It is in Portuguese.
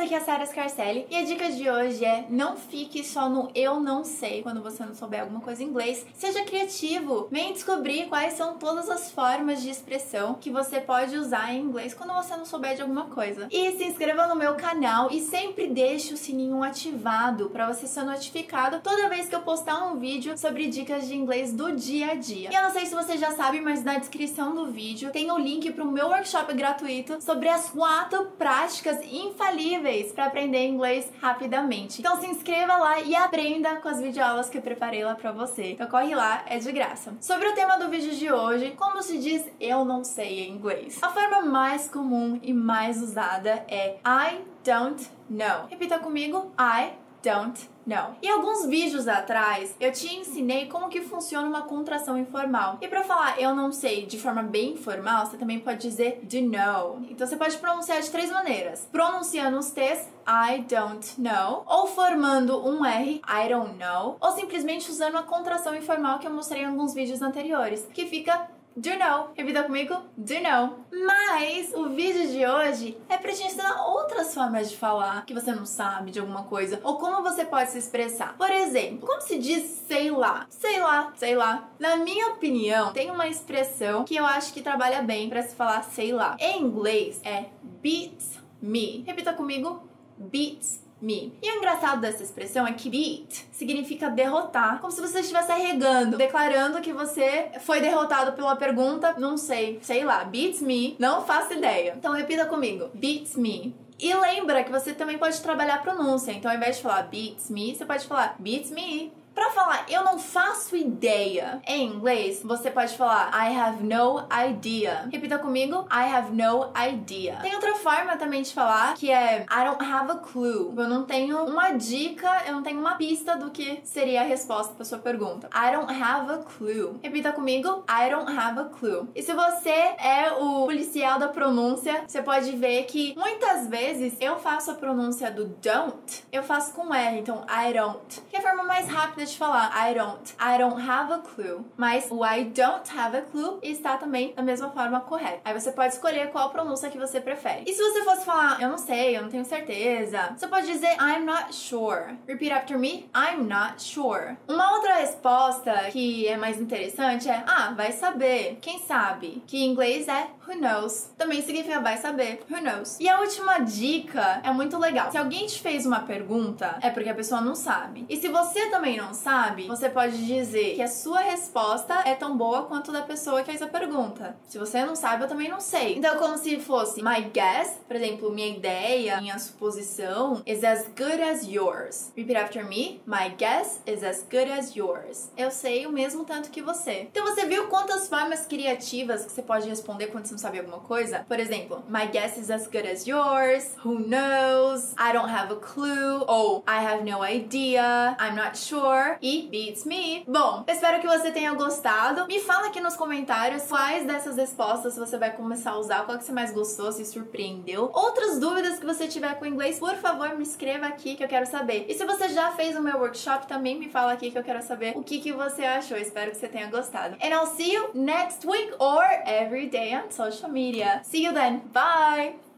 aqui é a Sarah Scarcelli e a dica de hoje é não fique só no eu não sei quando você não souber alguma coisa em inglês. Seja criativo, vem descobrir quais são todas as formas de expressão que você pode usar em inglês quando você não souber de alguma coisa. E se inscreva no meu canal e sempre deixe o sininho ativado para você ser notificado toda vez que eu postar um vídeo sobre dicas de inglês do dia a dia. E eu não sei se você já sabe, mas na descrição do vídeo tem o link para o meu workshop gratuito sobre as quatro práticas infalíveis para aprender inglês rapidamente. Então se inscreva lá e aprenda com as videoaulas que eu preparei lá para você. Então corre lá, é de graça. Sobre o tema do vídeo de hoje, como se diz eu não sei em inglês. A forma mais comum e mais usada é I don't know. Repita comigo: I don't know. Em alguns vídeos atrás, eu te ensinei como que funciona uma contração informal. E para falar eu não sei de forma bem informal, você também pode dizer do know. Então você pode pronunciar de três maneiras: pronunciando os T's I don't know, ou formando um R, I don't know, ou simplesmente usando a contração informal que eu mostrei em alguns vídeos anteriores, que fica do know. Repita comigo, do know. Mas o vídeo de hoje é pra te ensinar outras formas de falar que você não sabe de alguma coisa, ou como você pode se expressar. Por exemplo, como se diz sei lá? Sei lá, sei lá. Na minha opinião, tem uma expressão que eu acho que trabalha bem para se falar sei lá. Em inglês é beats me. Repita comigo, beats me. E o engraçado dessa expressão é que beat significa derrotar, como se você estivesse arregando, declarando que você foi derrotado pela pergunta, não sei, sei lá, beats me, não faço ideia. Então repita comigo, beats me. E lembra que você também pode trabalhar a pronúncia. Então, ao invés de falar beats me, você pode falar beats me. Para falar eu não faço ideia em inglês, você pode falar I have no idea. Repita comigo, I have no idea. Tem outra forma também de falar que é I don't have a clue. Eu não tenho uma dica, eu não tenho uma pista do que seria a resposta para sua pergunta. I don't have a clue. Repita comigo, I don't have a clue. E se você é o policial da pronúncia, você pode ver que muitas vezes eu faço a pronúncia do don't, eu faço com R, então I don't. Que é a forma mais rápida de falar I don't. I don't have a clue. Mas o I don't have a clue está também da mesma forma correta. Aí você pode escolher qual pronúncia que você prefere. E se você fosse falar eu não sei, eu não tenho certeza, você pode dizer I'm not sure. Repeat after me. I'm not sure. Uma outra resposta que é mais interessante é ah, vai saber. Quem sabe? Que em inglês é who knows. Também significa vai saber. Who knows. E a última dica é muito legal. Se alguém te fez uma pergunta, é porque a pessoa não sabe. E se você também não sabe, você pode dizer que a sua resposta é tão boa quanto da pessoa que fez a pergunta. Se você não sabe, eu também não sei. Então, como se fosse my guess, por exemplo, minha ideia, minha suposição is as good as yours. Repeat after me. My guess is as good as yours. Eu sei o mesmo tanto que você. Então, você viu quantas formas criativas que você pode responder quando você não sabe alguma coisa? Por exemplo, my guess is as good as yours. Who knows? I don't have a clue. Ou I have no idea. I'm not sure e Beats Me. Bom, espero que você tenha gostado. Me fala aqui nos comentários quais dessas respostas você vai começar a usar, qual que você mais gostou, se surpreendeu. Outras dúvidas que você tiver com inglês, por favor, me escreva aqui que eu quero saber. E se você já fez o meu workshop, também me fala aqui que eu quero saber o que, que você achou. Espero que você tenha gostado. And I'll see you next week or every day on social media. See you then. Bye!